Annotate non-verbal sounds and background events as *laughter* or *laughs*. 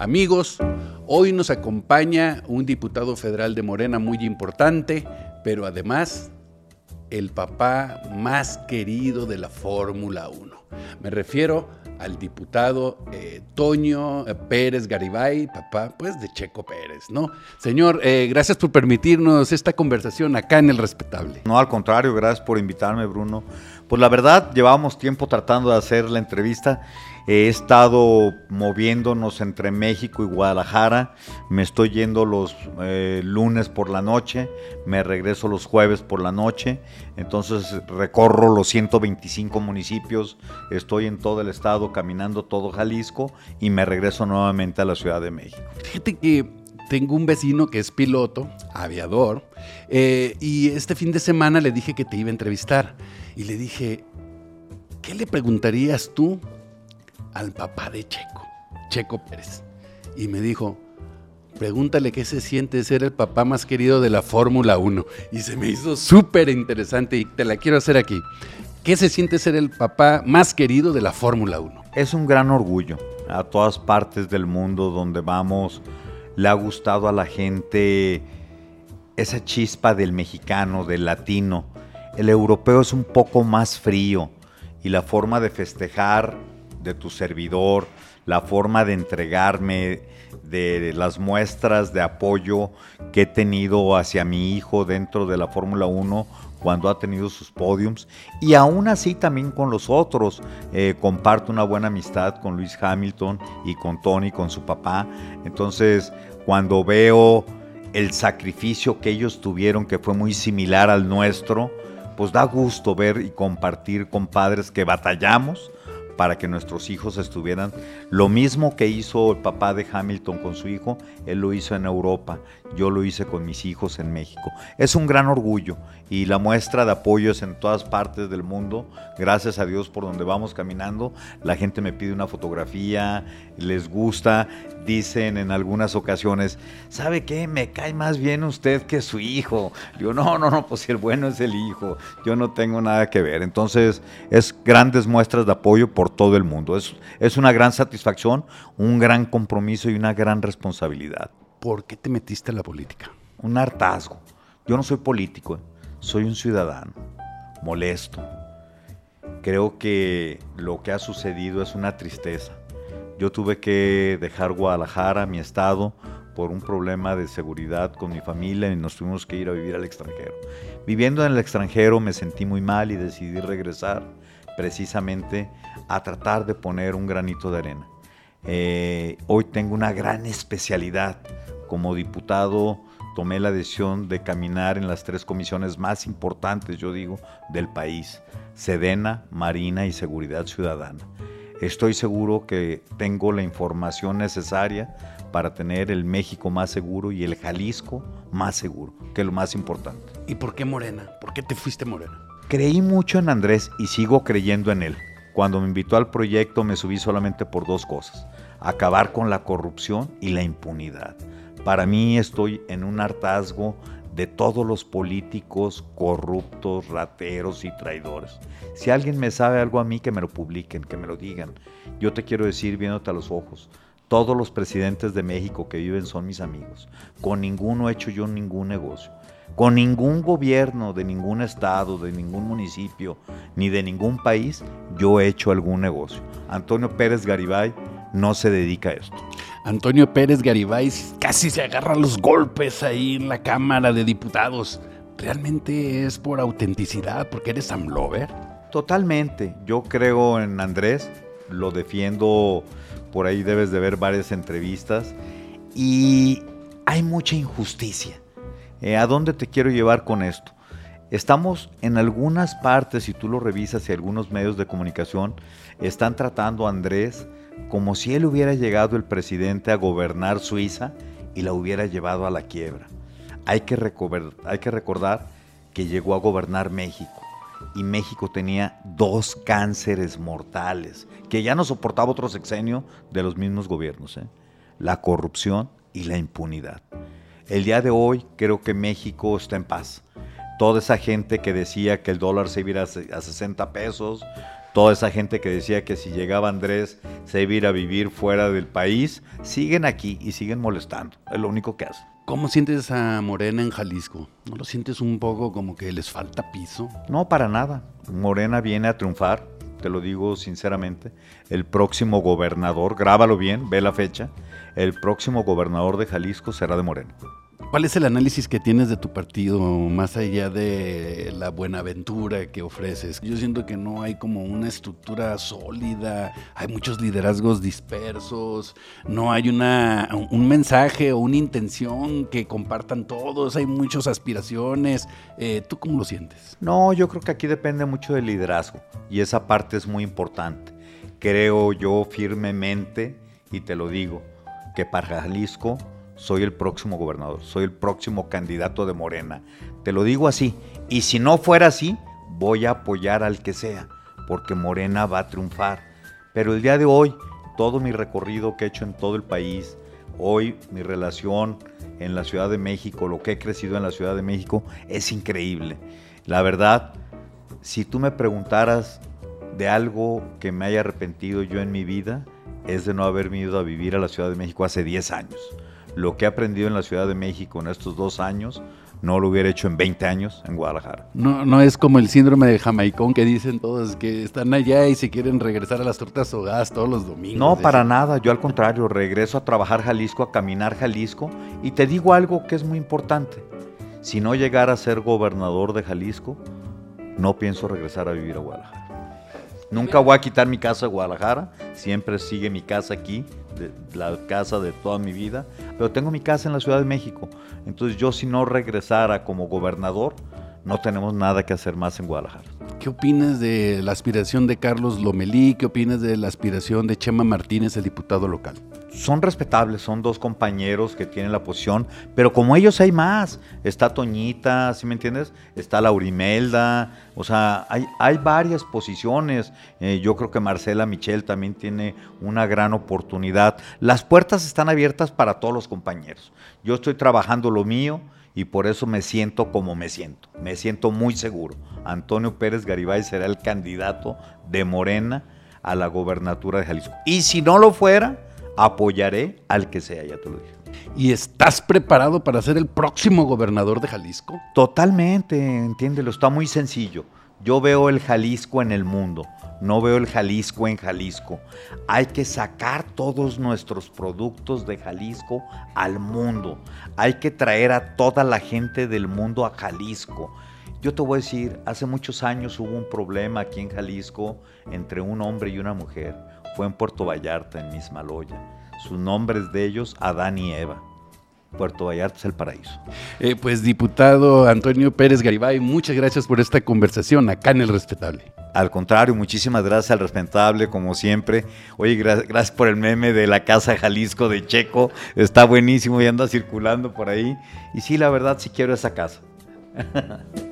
Amigos, hoy nos acompaña un diputado federal de Morena muy importante, pero además el papá más querido de la Fórmula 1. Me refiero al diputado eh, Toño eh, Pérez Garibay, papá pues de Checo Pérez, ¿no? Señor, eh, gracias por permitirnos esta conversación acá en El Respetable. No, al contrario, gracias por invitarme, Bruno. Pues la verdad, llevábamos tiempo tratando de hacer la entrevista He estado moviéndonos entre México y Guadalajara. Me estoy yendo los eh, lunes por la noche, me regreso los jueves por la noche. Entonces recorro los 125 municipios, estoy en todo el estado caminando todo Jalisco y me regreso nuevamente a la Ciudad de México. Fíjate que tengo un vecino que es piloto, aviador, eh, y este fin de semana le dije que te iba a entrevistar. Y le dije, ¿qué le preguntarías tú al papá de Checo, Checo Pérez. Y me dijo, pregúntale qué se siente ser el papá más querido de la Fórmula 1. Y se me hizo súper interesante y te la quiero hacer aquí. ¿Qué se siente ser el papá más querido de la Fórmula 1? Es un gran orgullo. A todas partes del mundo donde vamos, le ha gustado a la gente esa chispa del mexicano, del latino. El europeo es un poco más frío y la forma de festejar de tu servidor, la forma de entregarme, de las muestras de apoyo que he tenido hacia mi hijo dentro de la Fórmula 1 cuando ha tenido sus podiums y aún así también con los otros. Eh, comparto una buena amistad con Luis Hamilton y con Tony, con su papá. Entonces, cuando veo el sacrificio que ellos tuvieron, que fue muy similar al nuestro, pues da gusto ver y compartir con padres que batallamos para que nuestros hijos estuvieran. Lo mismo que hizo el papá de Hamilton con su hijo, él lo hizo en Europa, yo lo hice con mis hijos en México. Es un gran orgullo y la muestra de apoyo es en todas partes del mundo. Gracias a Dios por donde vamos caminando, la gente me pide una fotografía, les gusta, dicen en algunas ocasiones, ¿sabe qué? Me cae más bien usted que su hijo. Yo, no, no, no, pues el bueno es el hijo, yo no tengo nada que ver. Entonces, es grandes muestras de apoyo por todo el mundo. Es, es una gran satisfacción, un gran compromiso y una gran responsabilidad. ¿Por qué te metiste en la política? Un hartazgo. Yo no soy político, ¿eh? soy un ciudadano, molesto. Creo que lo que ha sucedido es una tristeza. Yo tuve que dejar Guadalajara, mi estado, por un problema de seguridad con mi familia y nos tuvimos que ir a vivir al extranjero. Viviendo en el extranjero me sentí muy mal y decidí regresar precisamente a tratar de poner un granito de arena. Eh, hoy tengo una gran especialidad. Como diputado tomé la decisión de caminar en las tres comisiones más importantes, yo digo, del país. Sedena, Marina y Seguridad Ciudadana. Estoy seguro que tengo la información necesaria para tener el México más seguro y el Jalisco más seguro, que es lo más importante. ¿Y por qué Morena? ¿Por qué te fuiste Morena? Creí mucho en Andrés y sigo creyendo en él. Cuando me invitó al proyecto me subí solamente por dos cosas, acabar con la corrupción y la impunidad. Para mí estoy en un hartazgo de todos los políticos corruptos, rateros y traidores. Si alguien me sabe algo a mí, que me lo publiquen, que me lo digan. Yo te quiero decir viéndote a los ojos, todos los presidentes de México que viven son mis amigos. Con ninguno he hecho yo ningún negocio. Con ningún gobierno de ningún estado, de ningún municipio, ni de ningún país, yo he hecho algún negocio. Antonio Pérez Garibay no se dedica a esto. Antonio Pérez Garibay casi se agarra los golpes ahí en la Cámara de Diputados. ¿Realmente es por autenticidad, porque eres amlover? Totalmente. Yo creo en Andrés, lo defiendo, por ahí debes de ver varias entrevistas, y hay mucha injusticia. Eh, ¿A dónde te quiero llevar con esto? Estamos en algunas partes, si tú lo revisas y algunos medios de comunicación, están tratando a Andrés como si él hubiera llegado el presidente a gobernar Suiza y la hubiera llevado a la quiebra. Hay que, hay que recordar que llegó a gobernar México y México tenía dos cánceres mortales que ya no soportaba otro sexenio de los mismos gobiernos, ¿eh? la corrupción y la impunidad. El día de hoy creo que México está en paz. Toda esa gente que decía que el dólar se iba a 60 pesos, Toda esa gente que decía que si llegaba Andrés se iba a ir a vivir fuera del país, siguen aquí y siguen molestando. Es lo único que hacen. ¿Cómo sientes a Morena en Jalisco? ¿No lo sientes un poco como que les falta piso? No, para nada. Morena viene a triunfar, te lo digo sinceramente. El próximo gobernador, grábalo bien, ve la fecha, el próximo gobernador de Jalisco será de Morena. ¿Cuál es el análisis que tienes de tu partido más allá de la buenaventura que ofreces? Yo siento que no hay como una estructura sólida, hay muchos liderazgos dispersos, no hay una, un mensaje o una intención que compartan todos, hay muchas aspiraciones. Eh, ¿Tú cómo lo sientes? No, yo creo que aquí depende mucho del liderazgo y esa parte es muy importante. Creo yo firmemente, y te lo digo, que para Jalisco soy el próximo gobernador, soy el próximo candidato de Morena. Te lo digo así. Y si no fuera así, voy a apoyar al que sea, porque Morena va a triunfar. Pero el día de hoy, todo mi recorrido que he hecho en todo el país, hoy mi relación en la Ciudad de México, lo que he crecido en la Ciudad de México, es increíble. La verdad, si tú me preguntaras de algo que me haya arrepentido yo en mi vida, es de no haber ido a vivir a la Ciudad de México hace 10 años lo que he aprendido en la Ciudad de México en estos dos años, no lo hubiera hecho en 20 años en Guadalajara. No, no es como el síndrome de Jamaicón que dicen todos que están allá y se quieren regresar a las tortas ahogadas todos los domingos. No, para nada. Yo al contrario, regreso a trabajar Jalisco, a caminar Jalisco. Y te digo algo que es muy importante. Si no llegara a ser gobernador de Jalisco, no pienso regresar a vivir a Guadalajara. Nunca voy a quitar mi casa de Guadalajara, siempre sigue mi casa aquí, la casa de toda mi vida, pero tengo mi casa en la Ciudad de México. Entonces yo si no regresara como gobernador, no tenemos nada que hacer más en Guadalajara. ¿Qué opinas de la aspiración de Carlos Lomelí? ¿Qué opinas de la aspiración de Chema Martínez, el diputado local? son respetables, son dos compañeros que tienen la posición, pero como ellos hay más. Está Toñita, ¿sí me entiendes? Está Laurimelda, o sea, hay, hay varias posiciones. Eh, yo creo que Marcela Michel también tiene una gran oportunidad. Las puertas están abiertas para todos los compañeros. Yo estoy trabajando lo mío y por eso me siento como me siento. Me siento muy seguro. Antonio Pérez Garibay será el candidato de Morena a la gobernatura de Jalisco. Y si no lo fuera, apoyaré al que sea, ya te lo dije. ¿Y estás preparado para ser el próximo gobernador de Jalisco? Totalmente, entiéndelo, está muy sencillo. Yo veo el Jalisco en el mundo, no veo el Jalisco en Jalisco. Hay que sacar todos nuestros productos de Jalisco al mundo. Hay que traer a toda la gente del mundo a Jalisco. Yo te voy a decir, hace muchos años hubo un problema aquí en Jalisco entre un hombre y una mujer fue en Puerto Vallarta, en Mismaloya. Sus nombres de ellos, Adán y Eva. Puerto Vallarta es el paraíso. Eh, pues diputado Antonio Pérez Garibay, muchas gracias por esta conversación acá en El Respetable. Al contrario, muchísimas gracias al Respetable, como siempre. Oye, gracias por el meme de la Casa Jalisco de Checo. Está buenísimo y anda circulando por ahí. Y sí, la verdad, sí quiero esa casa. *laughs*